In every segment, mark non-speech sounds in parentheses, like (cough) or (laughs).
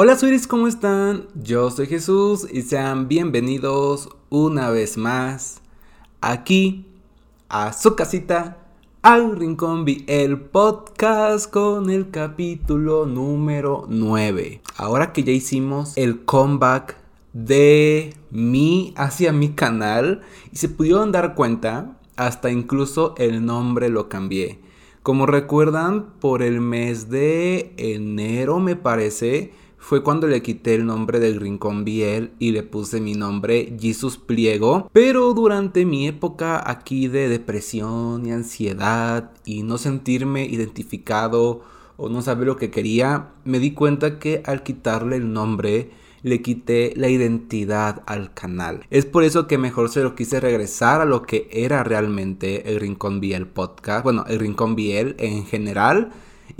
Hola Suiris, ¿cómo están? Yo soy Jesús y sean bienvenidos una vez más aquí a su casita, al Rincón el podcast con el capítulo número 9. Ahora que ya hicimos el comeback de mí hacia mi canal y se pudieron dar cuenta, hasta incluso el nombre lo cambié. Como recuerdan, por el mes de enero me parece, fue cuando le quité el nombre del Rincón Biel y le puse mi nombre Jesus Pliego. Pero durante mi época aquí de depresión y ansiedad y no sentirme identificado o no saber lo que quería, me di cuenta que al quitarle el nombre le quité la identidad al canal. Es por eso que mejor se lo quise regresar a lo que era realmente el Rincón Biel podcast. Bueno, el Rincón Biel en general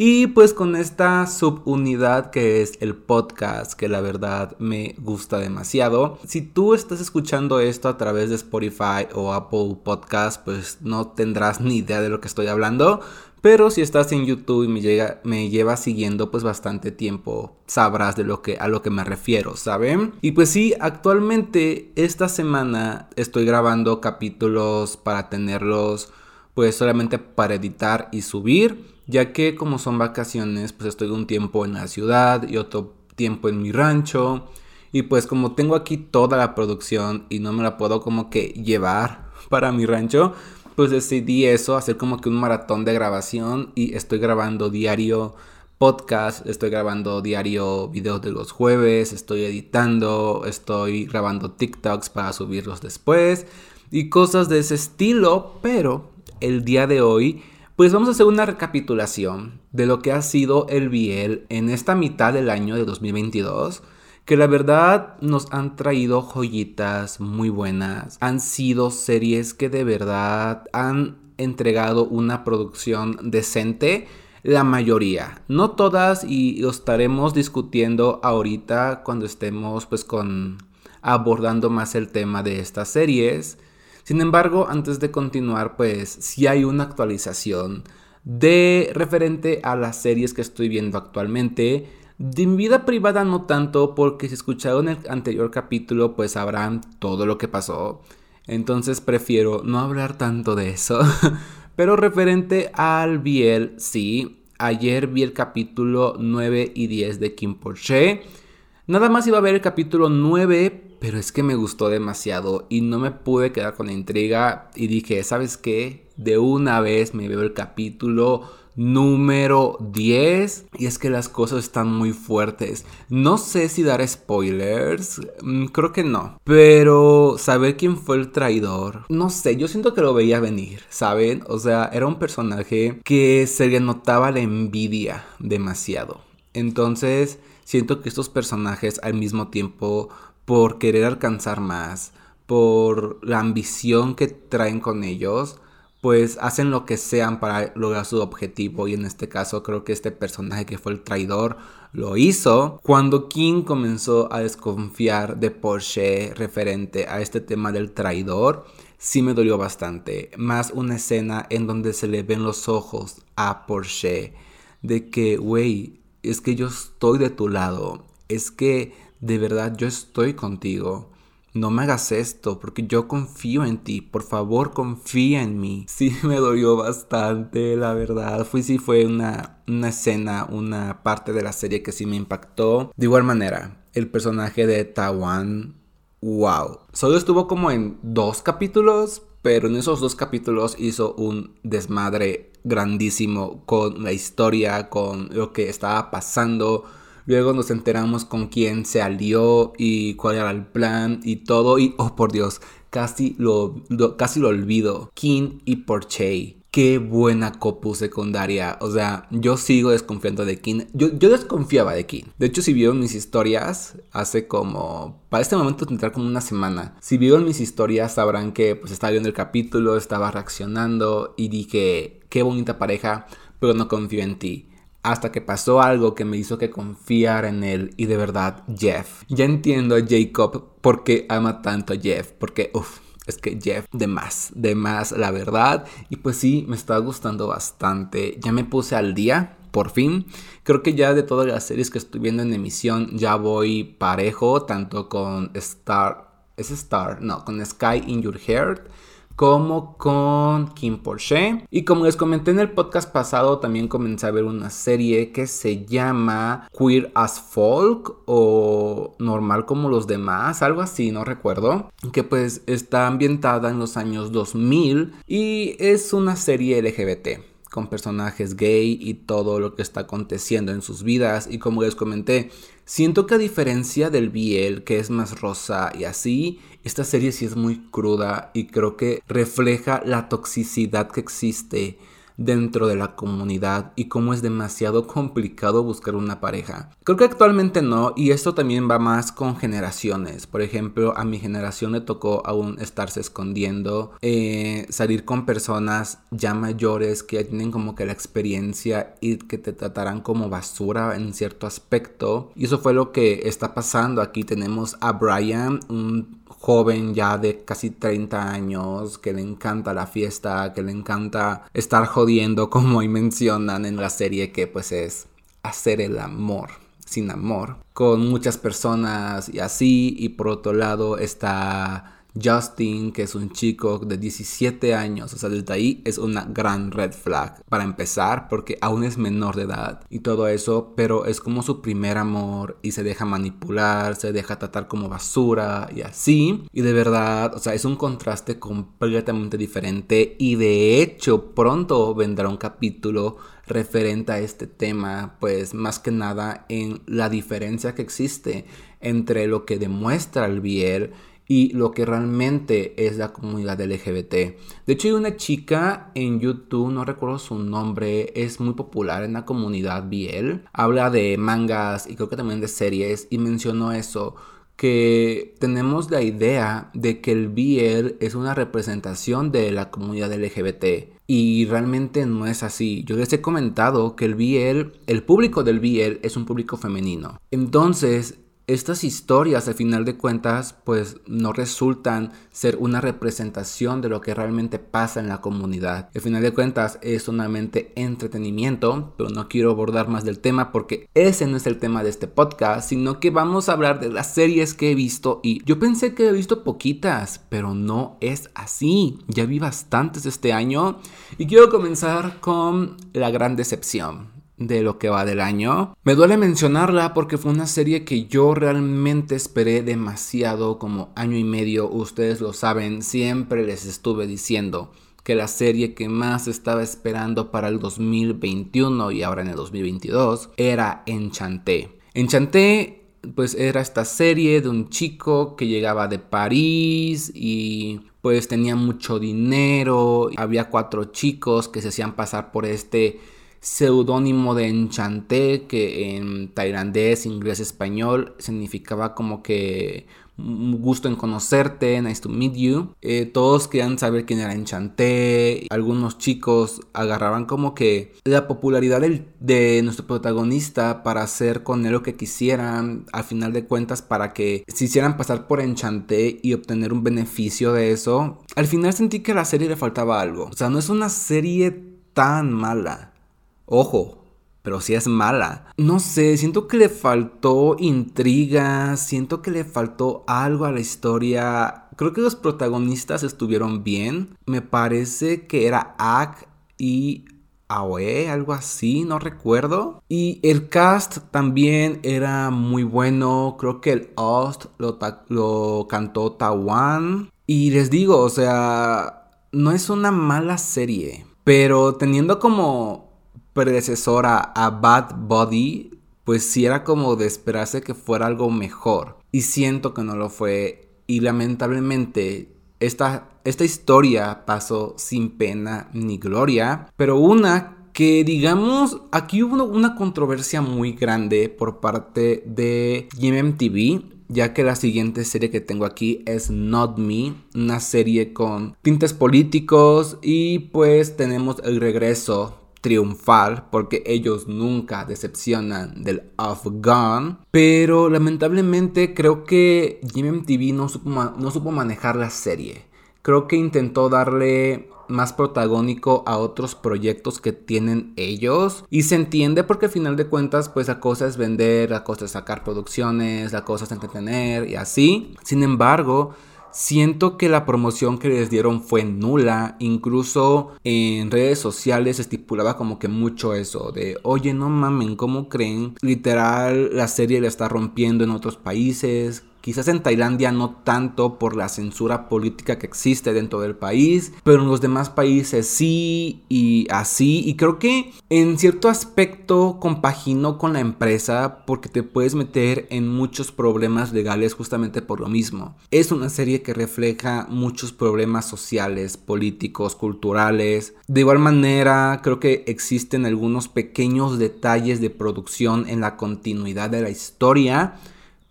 y pues con esta subunidad que es el podcast, que la verdad me gusta demasiado. Si tú estás escuchando esto a través de Spotify o Apple Podcast, pues no tendrás ni idea de lo que estoy hablando. Pero si estás en YouTube y me, llega, me llevas siguiendo pues bastante tiempo, sabrás de lo que, a lo que me refiero, ¿saben? Y pues sí, actualmente esta semana estoy grabando capítulos para tenerlos pues solamente para editar y subir ya que como son vacaciones, pues estoy un tiempo en la ciudad y otro tiempo en mi rancho. Y pues como tengo aquí toda la producción y no me la puedo como que llevar (laughs) para mi rancho, pues decidí eso, hacer como que un maratón de grabación y estoy grabando diario podcast, estoy grabando diario videos de los jueves, estoy editando, estoy grabando TikToks para subirlos después y cosas de ese estilo, pero el día de hoy pues vamos a hacer una recapitulación de lo que ha sido el Biel en esta mitad del año de 2022 que la verdad nos han traído joyitas muy buenas. Han sido series que de verdad han entregado una producción decente. La mayoría, no todas y lo estaremos discutiendo ahorita cuando estemos pues con abordando más el tema de estas series. Sin embargo, antes de continuar, pues si hay una actualización de referente a las series que estoy viendo actualmente. De mi vida privada no tanto, porque si escucharon el anterior capítulo, pues sabrán todo lo que pasó. Entonces prefiero no hablar tanto de eso. (laughs) Pero referente al Biel, sí. Ayer vi el capítulo 9 y 10 de Kim Porsche. Nada más iba a ver el capítulo 9, pero es que me gustó demasiado y no me pude quedar con la intriga y dije, ¿sabes qué? De una vez me veo el capítulo número 10 y es que las cosas están muy fuertes. No sé si dar spoilers, mm, creo que no, pero saber quién fue el traidor, no sé, yo siento que lo veía venir, ¿saben? O sea, era un personaje que se le notaba la envidia demasiado. Entonces, siento que estos personajes al mismo tiempo por querer alcanzar más, por la ambición que traen con ellos, pues hacen lo que sean para lograr su objetivo. Y en este caso creo que este personaje que fue el traidor lo hizo. Cuando King comenzó a desconfiar de Porsche referente a este tema del traidor sí me dolió bastante. Más una escena en donde se le ven los ojos a Porsche de que güey es que yo estoy de tu lado es que de verdad yo estoy contigo. No me hagas esto porque yo confío en ti. Por favor, confía en mí. (laughs) Sí, me dolió bastante, la verdad. Fue sí fue una, una escena, una parte de la serie que sí me impactó. De igual manera, el personaje de Tawan, wow. Solo estuvo como en dos capítulos, pero en esos dos capítulos hizo un desmadre grandísimo con la historia, con lo que estaba pasando Luego nos enteramos con quién se alió y cuál era el plan y todo. Y, oh por Dios, casi lo, casi lo olvido. King y Porche. Qué buena copu secundaria. O sea, yo sigo desconfiando de King. Yo, yo desconfiaba de King. De hecho, si vieron mis historias hace como... Para este momento tendrá como una semana. Si vieron mis historias sabrán que pues estaba viendo el capítulo, estaba reaccionando y dije, qué bonita pareja, pero no confío en ti hasta que pasó algo que me hizo que confiar en él y de verdad Jeff. Ya entiendo a Jacob por qué ama tanto a Jeff, porque uff, es que Jeff de más, de más la verdad y pues sí, me está gustando bastante. Ya me puse al día por fin. Creo que ya de todas las series que estoy viendo en emisión ya voy parejo, tanto con Star, es Star, no, con Sky in Your Heart como con Kim Porsche. Y como les comenté en el podcast pasado, también comencé a ver una serie que se llama Queer as Folk o Normal como los demás, algo así, no recuerdo. Que pues está ambientada en los años 2000 y es una serie LGBT con personajes gay y todo lo que está aconteciendo en sus vidas. Y como les comenté, siento que a diferencia del Biel, que es más rosa y así, esta serie sí es muy cruda y creo que refleja la toxicidad que existe dentro de la comunidad y cómo es demasiado complicado buscar una pareja. Creo que actualmente no y esto también va más con generaciones. Por ejemplo, a mi generación le tocó aún estarse escondiendo, eh, salir con personas ya mayores que ya tienen como que la experiencia y que te tratarán como basura en cierto aspecto. Y eso fue lo que está pasando. Aquí tenemos a Brian, un joven ya de casi 30 años que le encanta la fiesta, que le encanta estar jodiendo (laughs) como ahí mencionan en la serie que pues es hacer el amor sin amor con muchas personas y así y por otro lado está Justin, que es un chico de 17 años, o sea, desde ahí es una gran red flag para empezar, porque aún es menor de edad y todo eso, pero es como su primer amor y se deja manipular, se deja tratar como basura y así. Y de verdad, o sea, es un contraste completamente diferente y de hecho pronto vendrá un capítulo referente a este tema, pues más que nada en la diferencia que existe entre lo que demuestra el Biel y lo que realmente es la comunidad LGBT. De hecho hay una chica en YouTube, no recuerdo su nombre, es muy popular en la comunidad BL, habla de mangas y creo que también de series y mencionó eso que tenemos la idea de que el BL es una representación de la comunidad LGBT. Y realmente no es así. Yo les he comentado que el BL, el público del BL es un público femenino. Entonces, estas historias al final de cuentas pues no resultan ser una representación de lo que realmente pasa en la comunidad. Al final de cuentas es solamente entretenimiento, pero no quiero abordar más del tema porque ese no es el tema de este podcast, sino que vamos a hablar de las series que he visto y yo pensé que he visto poquitas, pero no es así. Ya vi bastantes este año y quiero comenzar con la gran decepción de lo que va del año. Me duele mencionarla porque fue una serie que yo realmente esperé demasiado como año y medio. Ustedes lo saben, siempre les estuve diciendo que la serie que más estaba esperando para el 2021 y ahora en el 2022 era Enchanté. Enchanté pues era esta serie de un chico que llegaba de París y pues tenía mucho dinero. Había cuatro chicos que se hacían pasar por este seudónimo de Enchanté, que en tailandés, inglés, español significaba como que gusto en conocerte, nice to meet you. Eh, todos querían saber quién era Enchanté. Algunos chicos agarraban como que la popularidad de nuestro protagonista para hacer con él lo que quisieran. Al final de cuentas, para que se hicieran pasar por Enchanté y obtener un beneficio de eso. Al final sentí que la serie le faltaba algo. O sea, no es una serie tan mala. Ojo, pero si es mala. No sé, siento que le faltó intriga, siento que le faltó algo a la historia. Creo que los protagonistas estuvieron bien. Me parece que era Ak y Aoe, algo así, no recuerdo. Y el cast también era muy bueno. Creo que el host lo, lo cantó Tawan. Y les digo, o sea, no es una mala serie. Pero teniendo como predecesora a Bad Body, pues sí era como de esperarse que fuera algo mejor. Y siento que no lo fue. Y lamentablemente esta, esta historia pasó sin pena ni gloria. Pero una que digamos, aquí hubo una controversia muy grande por parte de GMMTV ya que la siguiente serie que tengo aquí es Not Me, una serie con tintes políticos y pues tenemos el regreso triunfal porque ellos nunca decepcionan del Afghan. Pero lamentablemente creo que GMTV no supo, no supo manejar la serie. creo que intentó darle más protagónico a otros proyectos que tienen ellos. Y se entiende porque al final de cuentas, pues la cosa es vender, la cosa es sacar producciones, la cosa es entretener y así. Sin embargo, Siento que la promoción que les dieron fue nula, incluso en redes sociales estipulaba como que mucho eso de, oye, no mamen, ¿cómo creen? Literal, la serie la está rompiendo en otros países, Quizás en Tailandia no tanto por la censura política que existe dentro del país, pero en los demás países sí y así. Y creo que en cierto aspecto compaginó con la empresa porque te puedes meter en muchos problemas legales justamente por lo mismo. Es una serie que refleja muchos problemas sociales, políticos, culturales. De igual manera, creo que existen algunos pequeños detalles de producción en la continuidad de la historia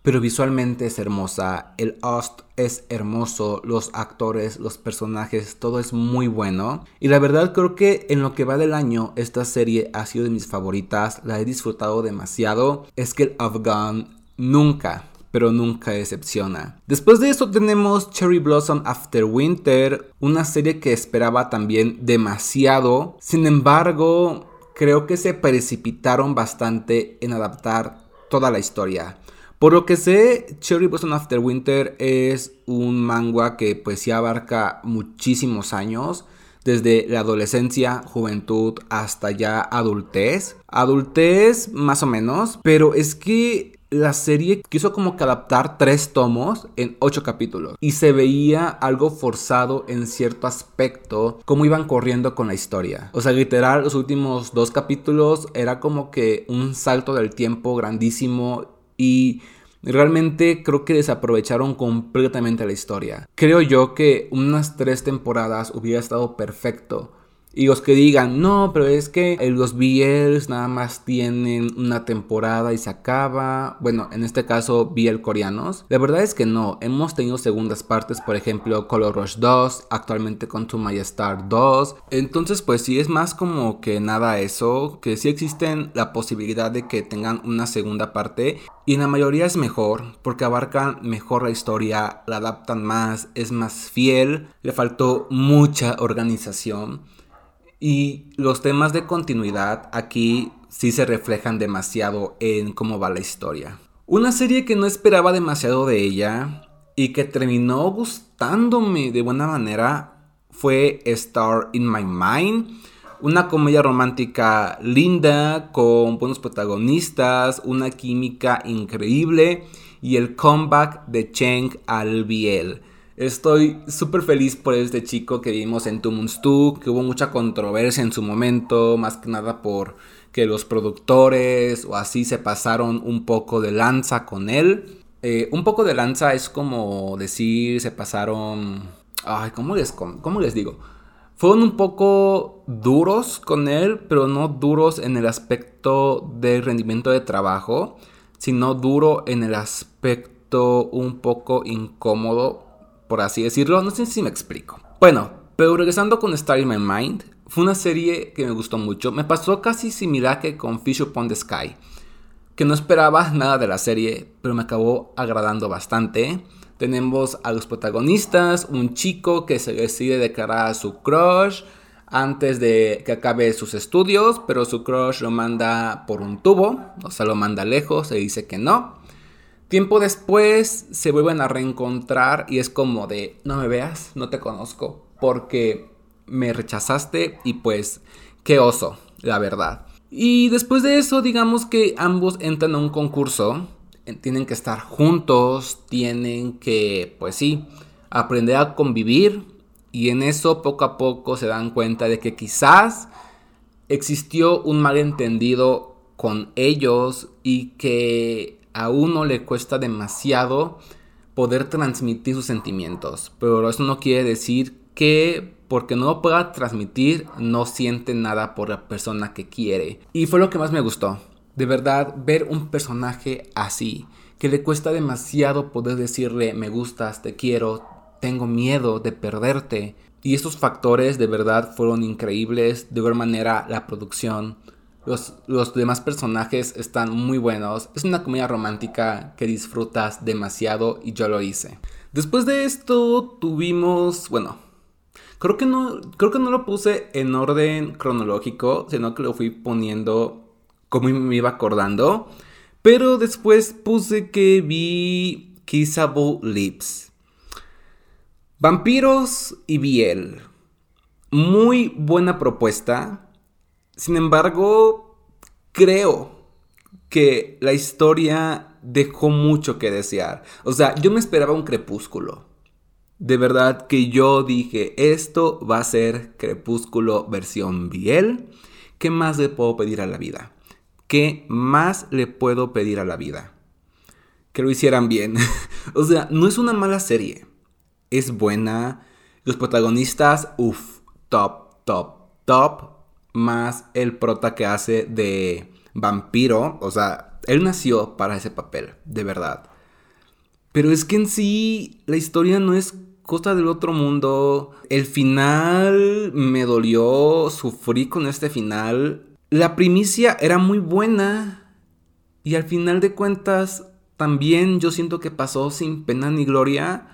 pero visualmente es hermosa. El host es hermoso, los actores, los personajes, todo es muy bueno. Y la verdad creo que en lo que va del año esta serie ha sido de mis favoritas, la he disfrutado demasiado. Es que el Afghan nunca pero nunca decepciona. Después de eso tenemos Cherry Blossom After Winter, una serie que esperaba también demasiado. Sin embargo, creo que se precipitaron bastante en adaptar toda la historia. Por lo que sé, Cherry Blossom After Winter es un manga que pues sí abarca muchísimos años, desde la adolescencia, juventud hasta ya adultez. Adultez más o menos, pero es que la serie quiso como que adaptar tres tomos en ocho capítulos y se veía algo forzado en cierto aspecto cómo iban corriendo con la historia. O sea, literal, los últimos dos capítulos era como que un salto del tiempo grandísimo y realmente creo que desaprovecharon completamente la historia. Creo yo que unas tres temporadas hubiera estado perfecto y los que digan, no, pero es que los BLs nada más tienen una temporada y se acaba. Bueno, en este caso, BL coreanos. La verdad es que no. Hemos tenido segundas partes, por ejemplo, Color Rush 2, actualmente con To My Star 2. Entonces, pues sí, es más como que nada eso. Que sí existen la posibilidad de que tengan una segunda parte. Y en la mayoría es mejor, porque abarcan mejor la historia, la adaptan más, es más fiel. Le faltó mucha organización. Y los temas de continuidad aquí sí se reflejan demasiado en cómo va la historia. Una serie que no esperaba demasiado de ella y que terminó gustándome de buena manera fue Star in My Mind. Una comedia romántica linda, con buenos protagonistas, una química increíble y el comeback de Cheng Albiel. Estoy súper feliz por este chico que vimos en Tumun's 2, que hubo mucha controversia en su momento, más que nada por que los productores o así se pasaron un poco de lanza con él. Eh, un poco de lanza es como decir, se pasaron... Ay, ¿cómo les, cómo les digo? Fueron un poco duros con él, pero no duros en el aspecto del rendimiento de trabajo, sino duro en el aspecto un poco incómodo por así decirlo. No sé si me explico. Bueno, pero regresando con Star in My Mind, fue una serie que me gustó mucho. Me pasó casi similar que con Fish Upon the Sky, que no esperaba nada de la serie, pero me acabó agradando bastante. Tenemos a los protagonistas, un chico que se decide declarar a su crush antes de que acabe sus estudios, pero su crush lo manda por un tubo, o sea, lo manda lejos, se dice que no. Tiempo después se vuelven a reencontrar y es como de, no me veas, no te conozco, porque me rechazaste y pues, qué oso, la verdad. Y después de eso, digamos que ambos entran a un concurso, tienen que estar juntos, tienen que, pues sí, aprender a convivir y en eso poco a poco se dan cuenta de que quizás existió un malentendido con ellos y que a uno le cuesta demasiado poder transmitir sus sentimientos. Pero eso no quiere decir que porque no lo pueda transmitir no siente nada por la persona que quiere. Y fue lo que más me gustó. De verdad, ver un personaje así, que le cuesta demasiado poder decirle me gustas, te quiero, tengo miedo de perderte. Y estos factores de verdad fueron increíbles. De ver manera, la producción, los, demás personajes están muy buenos. Es una comedia romántica que disfrutas demasiado y yo lo hice. Después de esto tuvimos, bueno, Creo que no, creo que no lo puse en orden cronológico, sino que lo fui poniendo como me iba acordando. Pero después puse que vi Kissable Lips. Vampiros y Biel. Muy buena propuesta. Sin embargo, creo que la historia dejó mucho que desear. O sea, yo me esperaba un crepúsculo. De verdad que yo dije, esto va a ser crepúsculo versión Biel. ¿Qué más le puedo pedir a la vida? ¿Qué más le puedo pedir a la vida? Que lo hicieran bien. (laughs) o sea, no es una mala serie. Es buena. Los protagonistas, uff, top, top, top. Más el prota que hace de vampiro. O sea, él nació para ese papel, de verdad. Pero es que en sí la historia no es cosa del otro mundo. El final me dolió, sufrí con este final. La primicia era muy buena y al final de cuentas también yo siento que pasó sin pena ni gloria.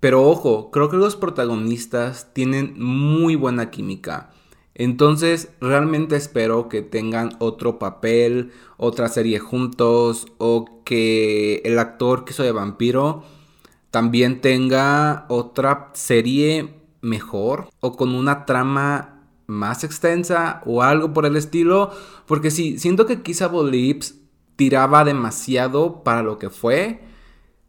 Pero ojo, creo que los protagonistas tienen muy buena química. Entonces, realmente espero que tengan otro papel, otra serie juntos, o que el actor que hizo de vampiro también tenga otra serie mejor, o con una trama más extensa, o algo por el estilo. Porque sí, siento que Kissable Lips tiraba demasiado para lo que fue.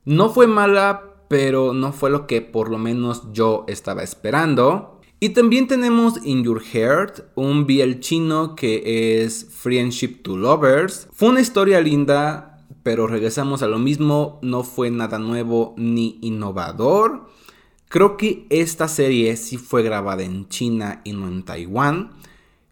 No fue mala, pero no fue lo que por lo menos yo estaba esperando. Y también tenemos In Your Heart, un BL chino que es Friendship to Lovers. Fue una historia linda, pero regresamos a lo mismo, no fue nada nuevo ni innovador. Creo que esta serie sí fue grabada en China y no en Taiwán.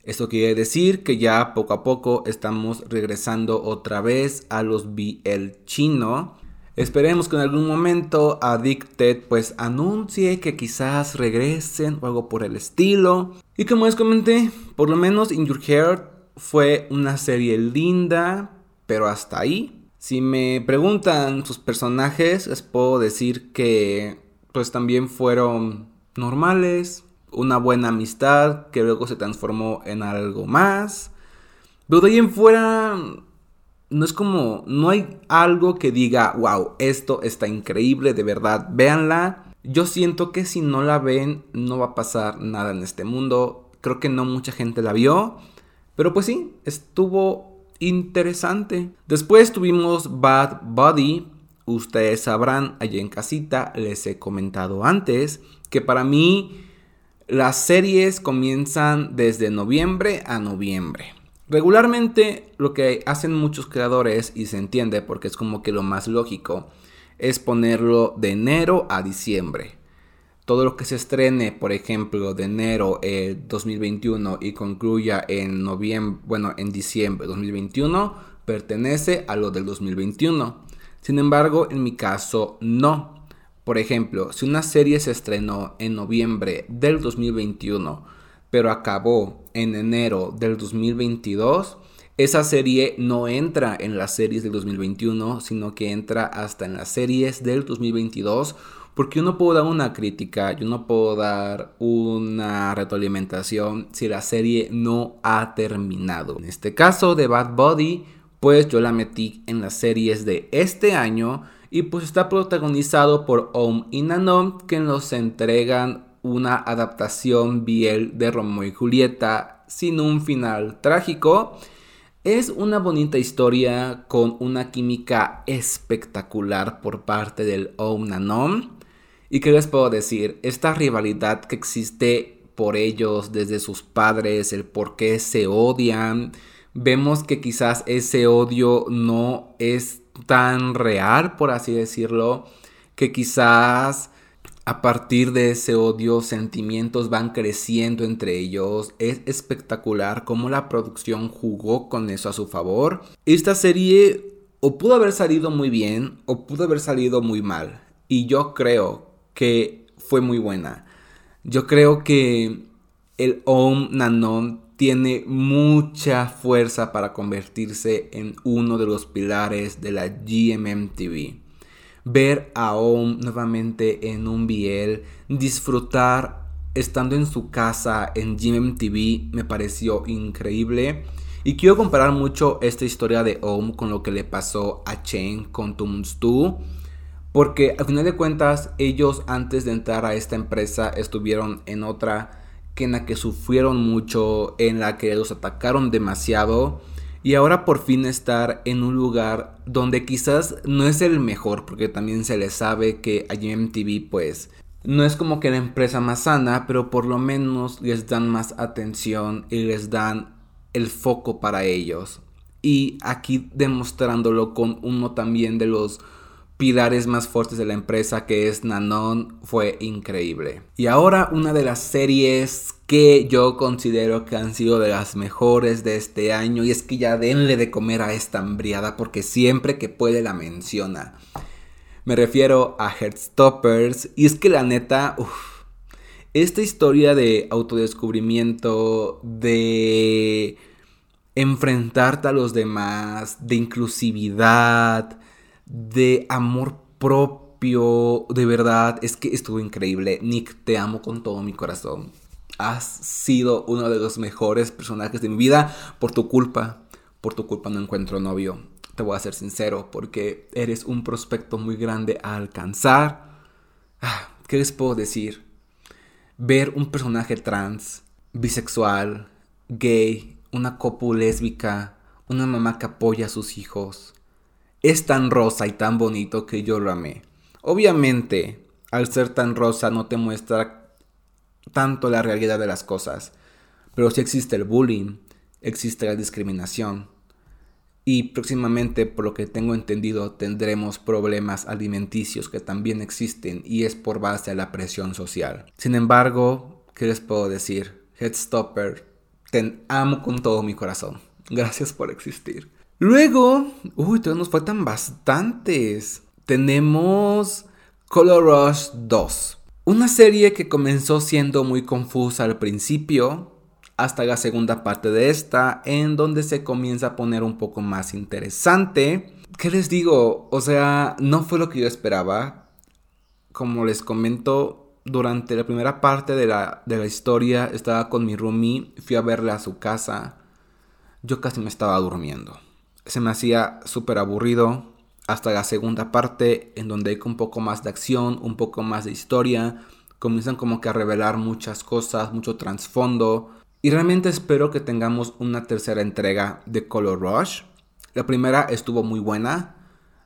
Esto quiere decir que ya poco a poco estamos regresando otra vez a los BL chino. Esperemos que en algún momento Addicted pues anuncie que quizás regresen o algo por el estilo. Y como les comenté, por lo menos In Your Heart fue una serie linda, pero hasta ahí. Si me preguntan sus personajes, les puedo decir que pues también fueron normales, una buena amistad que luego se transformó en algo más. Pero de ahí en fuera no es como, no hay algo que diga, wow, esto está increíble, de verdad, véanla. Yo siento que si no la ven, no va a pasar nada en este mundo. Creo que no mucha gente la vio. Pero pues sí, estuvo interesante. Después tuvimos Bad Buddy. Ustedes sabrán, allá en casita, les he comentado antes, que para mí las series comienzan desde noviembre a noviembre. Regularmente lo que hacen muchos creadores, y se entiende porque es como que lo más lógico, es ponerlo de enero a diciembre. Todo lo que se estrene, por ejemplo, de enero eh, 2021 y concluya en noviembre, bueno, en diciembre 2021, pertenece a lo del 2021. Sin embargo, en mi caso, no. Por ejemplo, si una serie se estrenó en noviembre del 2021, pero acabó en enero del 2022, esa serie no entra en las series del 2021, sino que entra hasta en las series del 2022, porque yo no puedo dar una crítica, yo no puedo dar una retroalimentación si la serie no ha terminado. En este caso de Bad Body, pues yo la metí en las series de este año y pues está protagonizado por Om y Nanom que nos entregan una adaptación biel de Romeo y Julieta sin un final trágico. Es una bonita historia con una química espectacular por parte del Om Nanom. ¿Y qué les puedo decir? Esta rivalidad que existe por ellos desde sus padres, el por qué se odian. Vemos que quizás ese odio no es tan real, por así decirlo, que quizás a partir de ese odio, sentimientos van creciendo entre ellos. Es espectacular cómo la producción jugó con eso a su favor. Esta serie o pudo haber salido muy bien o pudo haber salido muy mal. Y yo creo que fue muy buena. Yo creo que el Om Nanon tiene mucha fuerza para convertirse en uno de los pilares de la GMM TV ver a OM nuevamente en un biel, disfrutar estando en su casa en GMTV me pareció increíble. Y quiero comparar mucho esta historia de Ohm con lo que le pasó a Chen con Tumstu. Porque al final de cuentas ellos antes de entrar a esta empresa estuvieron en otra que en la que sufrieron mucho, en la que los atacaron demasiado. Y ahora por fin estar en un lugar donde quizás no es el mejor, porque también se les sabe que a GMTV pues no es como que la empresa más sana, pero por lo menos les dan más atención y les dan el foco para ellos. Y aquí demostrándolo con uno también de los pilares más fuertes de la empresa que es Nanon fue increíble. Y ahora una de las series que yo considero que han sido de las mejores de este año y es que ya denle de comer a esta hambriada porque siempre que puede la menciona. Me refiero a Heartstoppers. Y es que la neta, esta historia de autodescubrimiento, de enfrentarte a los demás, de inclusividad, de amor propio, de verdad, es que estuvo increíble. Nick, te amo con todo mi corazón. Has sido uno de los mejores personajes de mi vida por tu culpa. Por tu culpa no encuentro novio te voy a ser sincero, porque eres un prospecto muy grande a alcanzar. Ah, ¿Qué les puedo decir? Ver un personaje trans, bisexual, gay, una copu lésbica, una mamá que apoya a sus hijos. Es tan rosa y tan bonito que yo lo amé. Obviamente, al ser tan rosa no te muestra tanto la realidad de las cosas, pero sí existe el bullying, existe la discriminación, y próximamente, por lo que tengo entendido, tendremos problemas alimenticios que también existen y es por base a la presión social. Sin embargo, ¿qué les puedo decir? Headstopper, te amo con todo mi corazón. Gracias por existir. Luego, uy, todavía nos faltan bastantes. Tenemos Color Rush 2. Una serie que comenzó siendo muy confusa al principio, hasta la segunda parte de esta, en donde se comienza a poner un poco más interesante. ¿Qué les digo? O sea, no fue lo que yo esperaba. Como les comento, durante la primera parte de la, de la historia estaba con mi roomie, fui a verle a su casa. Yo casi me estaba durmiendo. Se me hacía súper aburrido. Hasta la segunda parte, en donde hay un poco más de acción, un poco más de historia, comienzan como que a revelar muchas cosas, mucho trasfondo. Y realmente espero que tengamos una tercera entrega de Color Rush. La primera estuvo muy buena.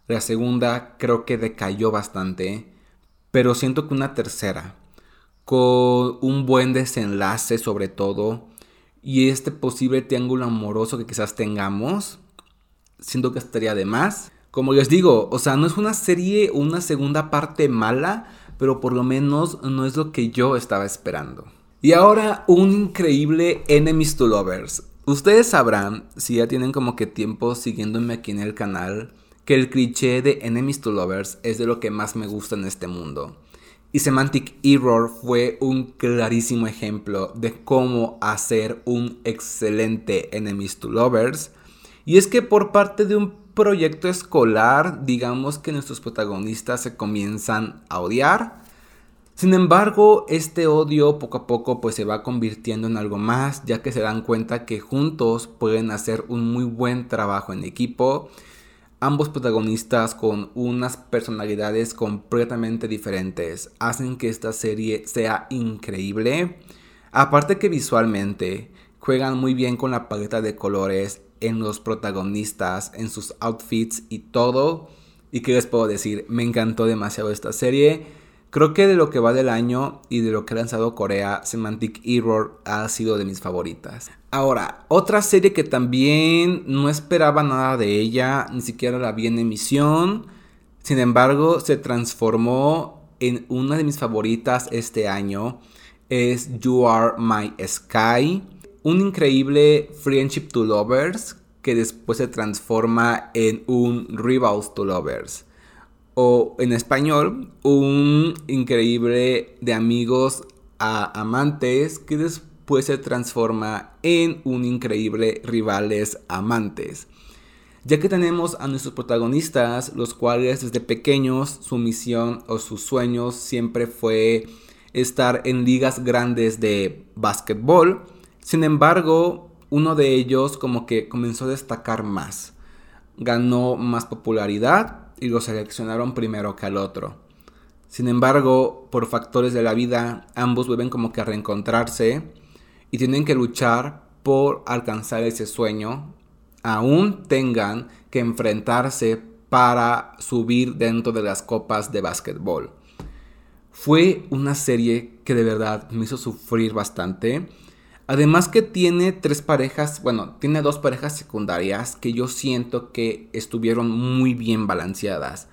La segunda creo que decayó bastante. Pero siento que una tercera, con un buen desenlace sobre todo, y este posible triángulo amoroso que quizás tengamos, siento que estaría de más. Como les digo, o sea, no es una serie o una segunda parte mala, pero por lo menos no es lo que yo estaba esperando. Y ahora un increíble Enemies to Lovers. Ustedes sabrán, si ya tienen como que tiempo siguiéndome aquí en el canal, que el cliché de Enemies to Lovers es de lo que más me gusta en este mundo. Y Semantic Error fue un clarísimo ejemplo de cómo hacer un excelente Enemies to Lovers. Y es que por parte de un proyecto escolar, digamos que nuestros protagonistas se comienzan a odiar sin embargo, este odio poco a poco pues se va convirtiendo en algo más, ya que se dan cuenta que juntos pueden hacer un muy buen trabajo en equipo. Ambos protagonistas con unas personalidades completamente diferentes hacen que esta serie sea increíble. Aparte que visualmente juegan muy bien con la paleta de colores en los protagonistas, en sus outfits y todo. Y qué les puedo decir, me encantó demasiado esta serie. Creo que de lo que va del año y de lo que ha lanzado Corea, Semantic Error ha sido de mis favoritas. Ahora, otra serie que también no esperaba nada de ella, ni siquiera la vi en emisión. Sin embargo, se transformó en una de mis favoritas este año. Es You Are My Sky. Un increíble Friendship to Lovers que después se transforma en un Rivals to Lovers o en español, un increíble de amigos a amantes que después se transforma en un increíble rivales amantes. Ya que tenemos a nuestros protagonistas, los cuales desde pequeños su misión o sus sueños siempre fue estar en ligas grandes de básquetbol. Sin embargo, uno de ellos como que comenzó a destacar más. Ganó más popularidad y lo seleccionaron primero que al otro. Sin embargo, por factores de la vida, ambos vuelven como que a reencontrarse y tienen que luchar por alcanzar ese sueño. Aún tengan que enfrentarse para subir dentro de las copas de básquetbol. Fue una serie que de verdad me hizo sufrir bastante. Además que tiene tres parejas, bueno, tiene dos parejas secundarias que yo siento que estuvieron muy bien balanceadas.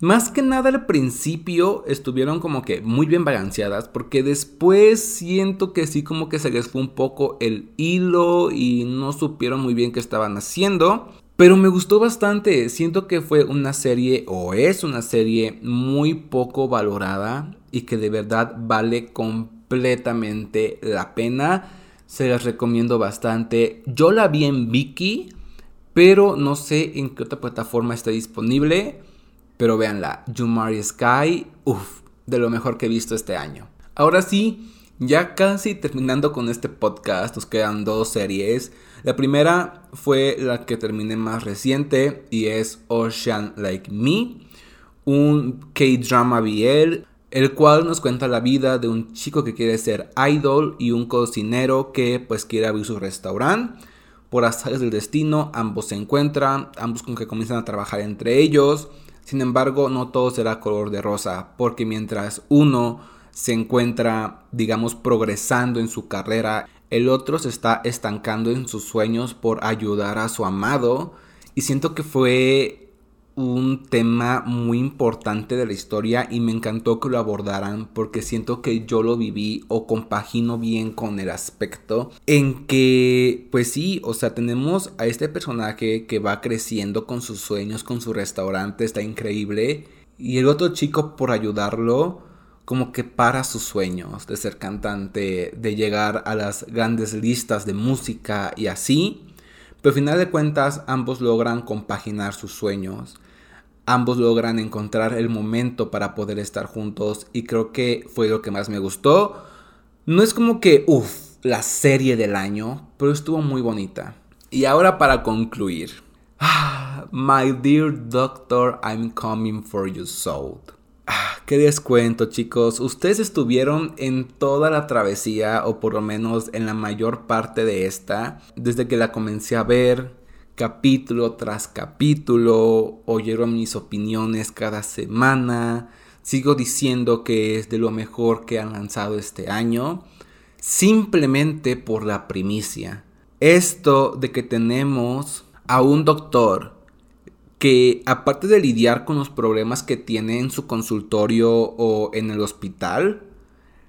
Más que nada al principio estuvieron como que muy bien balanceadas porque después siento que sí como que se les fue un poco el hilo y no supieron muy bien qué estaban haciendo. Pero me gustó bastante, siento que fue una serie o es una serie muy poco valorada y que de verdad vale completamente la pena. Se las recomiendo bastante. Yo la vi en Viki, pero no sé en qué otra plataforma está disponible. Pero véanla, Jumari Sky, uff, de lo mejor que he visto este año. Ahora sí, ya casi terminando con este podcast, nos quedan dos series. La primera fue la que terminé más reciente y es Ocean Like Me, un K-drama BL, el cual nos cuenta la vida de un chico que quiere ser idol y un cocinero que pues quiere abrir su restaurante. Por azares del destino, ambos se encuentran, ambos con que comienzan a trabajar entre ellos. Sin embargo, no todo será color de rosa, porque mientras uno se encuentra, digamos, progresando en su carrera, el otro se está estancando en sus sueños por ayudar a su amado. Y siento que fue un tema muy importante de la historia y me encantó que lo abordaran porque siento que yo lo viví o compagino bien con el aspecto en que pues sí, o sea, tenemos a este personaje que va creciendo con sus sueños, con su restaurante, está increíble y el otro chico por ayudarlo como que para sus sueños de ser cantante, de llegar a las grandes listas de música y así. Pero al final de cuentas ambos logran compaginar sus sueños, ambos logran encontrar el momento para poder estar juntos y creo que fue lo que más me gustó. No es como que, uff, la serie del año, pero estuvo muy bonita. Y ahora para concluir. (sighs) My dear doctor, I'm coming for your soul. Ah, ¿Qué les cuento chicos? Ustedes estuvieron en toda la travesía o por lo menos en la mayor parte de esta desde que la comencé a ver capítulo tras capítulo, oyeron mis opiniones cada semana, sigo diciendo que es de lo mejor que han lanzado este año, simplemente por la primicia. Esto de que tenemos a un doctor que aparte de lidiar con los problemas que tiene en su consultorio o en el hospital,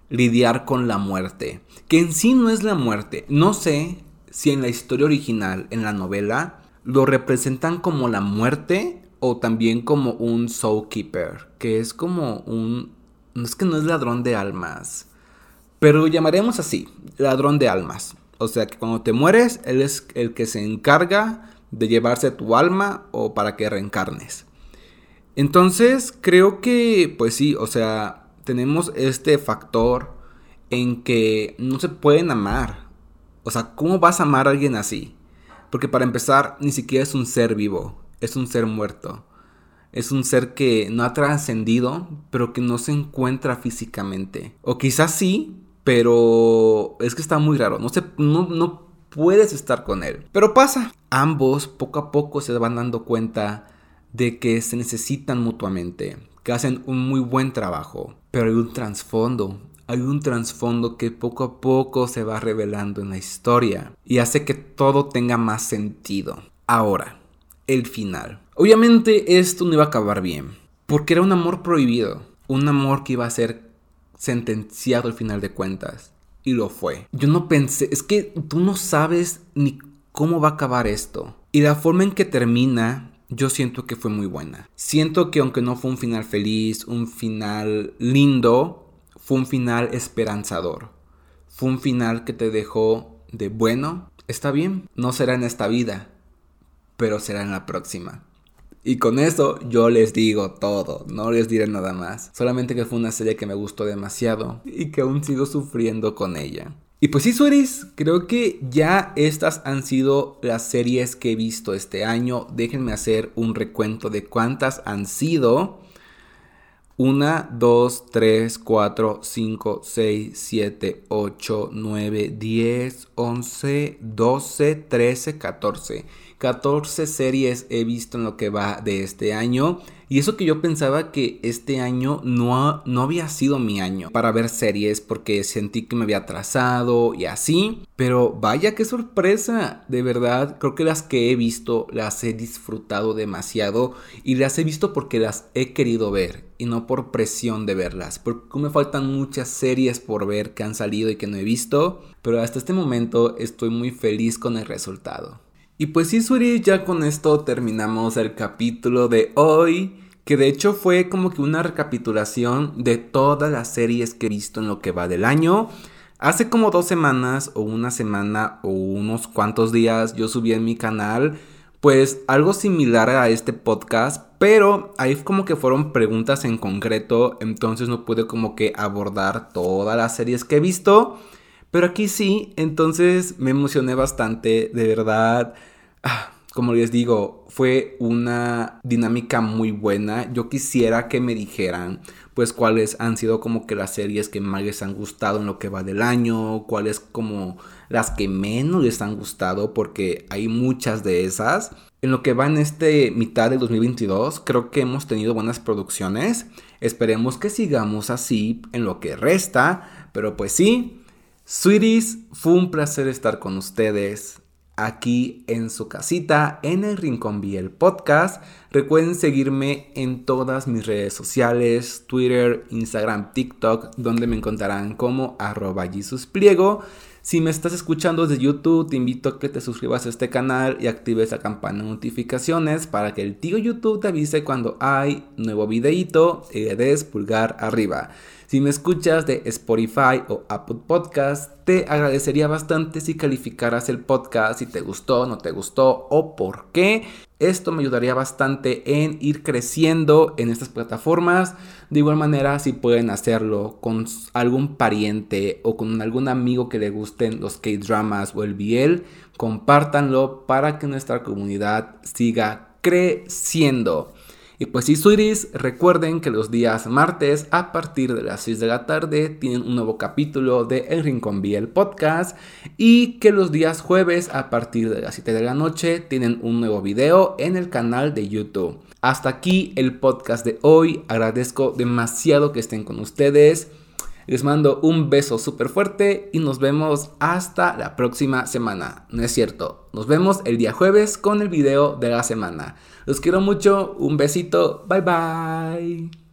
lidiar con la muerte. Que en sí no es la muerte. No sé si en la historia original, en la novela, lo representan como la muerte o también como un soul keeper, que es como un... No es que no es ladrón de almas, pero lo llamaremos así, ladrón de almas. O sea que cuando te mueres, él es el que se encarga de llevarse tu alma o para que reencarnes. Entonces, creo que, pues sí, o sea, tenemos este factor en que no se pueden amar. O sea, ¿cómo vas a amar a alguien así? Porque para empezar, ni siquiera es un ser vivo, es un ser muerto. Es un ser que no ha trascendido, pero que no se encuentra físicamente. O quizás sí, pero es que está muy raro. No, se, no, puedes estar con él. Pero pasa. Ambos poco a poco se van dando cuenta de que se necesitan mutuamente, que hacen un muy buen trabajo. Pero hay un trasfondo, hay un trasfondo que poco a poco se va revelando en la historia y hace que todo tenga más sentido. Ahora, el final. Obviamente esto no iba a acabar bien, porque era un amor prohibido, un amor que iba a ser sentenciado al final de cuentas y lo fue. Yo no pensé, es que tú no sabes ni cómo va a acabar esto. Y la forma en que termina, yo siento que fue muy buena. Siento que aunque no fue un final feliz, un final lindo, fue un final esperanzador. Fue un final que te dejó de bueno, está bien, no será en esta vida, pero será en la próxima. Y con eso yo les digo todo, no les diré nada más. Solamente que fue una serie que me gustó demasiado y que aún sigo sufriendo con ella. Y pues sí, Sueris, creo que ya estas han sido las series que he visto este año. Déjenme hacer un recuento de cuántas han sido. 1, 2, 3, 4, 5, 6, 7, 8, 9, 10, 11, 12, 13, 14. 14 series he visto en lo que va de este año. Y eso que yo pensaba que este año no, no había sido mi año para ver series porque sentí que me había atrasado y así. Pero vaya qué sorpresa. De verdad, creo que las que he visto las he disfrutado demasiado y las he visto porque las he querido ver y no por presión de verlas. Porque me faltan muchas series por ver que han salido y que no he visto. Pero hasta este momento estoy muy feliz con el resultado. Y pues sí, Suri, ya con esto terminamos el capítulo de hoy, que de hecho fue como que una recapitulación de todas las series que he visto en lo que va del año. Hace como dos semanas o una semana o unos cuantos días yo subí en mi canal pues algo similar a este podcast, pero ahí como que fueron preguntas en concreto, entonces no pude como que abordar todas las series que he visto. Pero aquí sí, entonces me emocioné bastante, de verdad. Ah, como les digo, fue una dinámica muy buena. Yo quisiera que me dijeran, pues, cuáles han sido como que las series que más les han gustado en lo que va del año, cuáles como las que menos les han gustado, porque hay muchas de esas. En lo que va en este mitad de 2022, creo que hemos tenido buenas producciones. Esperemos que sigamos así en lo que resta, pero pues sí, Sweeties, fue un placer estar con ustedes aquí en su casita, en el Rincón Biel Podcast. Recuerden seguirme en todas mis redes sociales, Twitter, Instagram, TikTok, donde me encontrarán como arroba Pliego. Si me estás escuchando desde YouTube, te invito a que te suscribas a este canal y actives la campana de notificaciones para que el tío YouTube te avise cuando hay nuevo videito y le des pulgar arriba. Si me escuchas de Spotify o Apple Podcast, te agradecería bastante si calificaras el podcast, si te gustó, no te gustó o por qué. Esto me ayudaría bastante en ir creciendo en estas plataformas. De igual manera, si pueden hacerlo con algún pariente o con algún amigo que le gusten los K-dramas o el BL, compártanlo para que nuestra comunidad siga creciendo. Y pues si Sweeties, recuerden que los días martes a partir de las 6 de la tarde tienen un nuevo capítulo de El Rincón el Podcast y que los días jueves a partir de las 7 de la noche tienen un nuevo video en el canal de YouTube. Hasta aquí el podcast de hoy, agradezco demasiado que estén con ustedes. Les mando un beso súper fuerte y nos vemos hasta la próxima semana. No es cierto, nos vemos el día jueves con el video de la semana. Los quiero mucho, un besito, bye bye.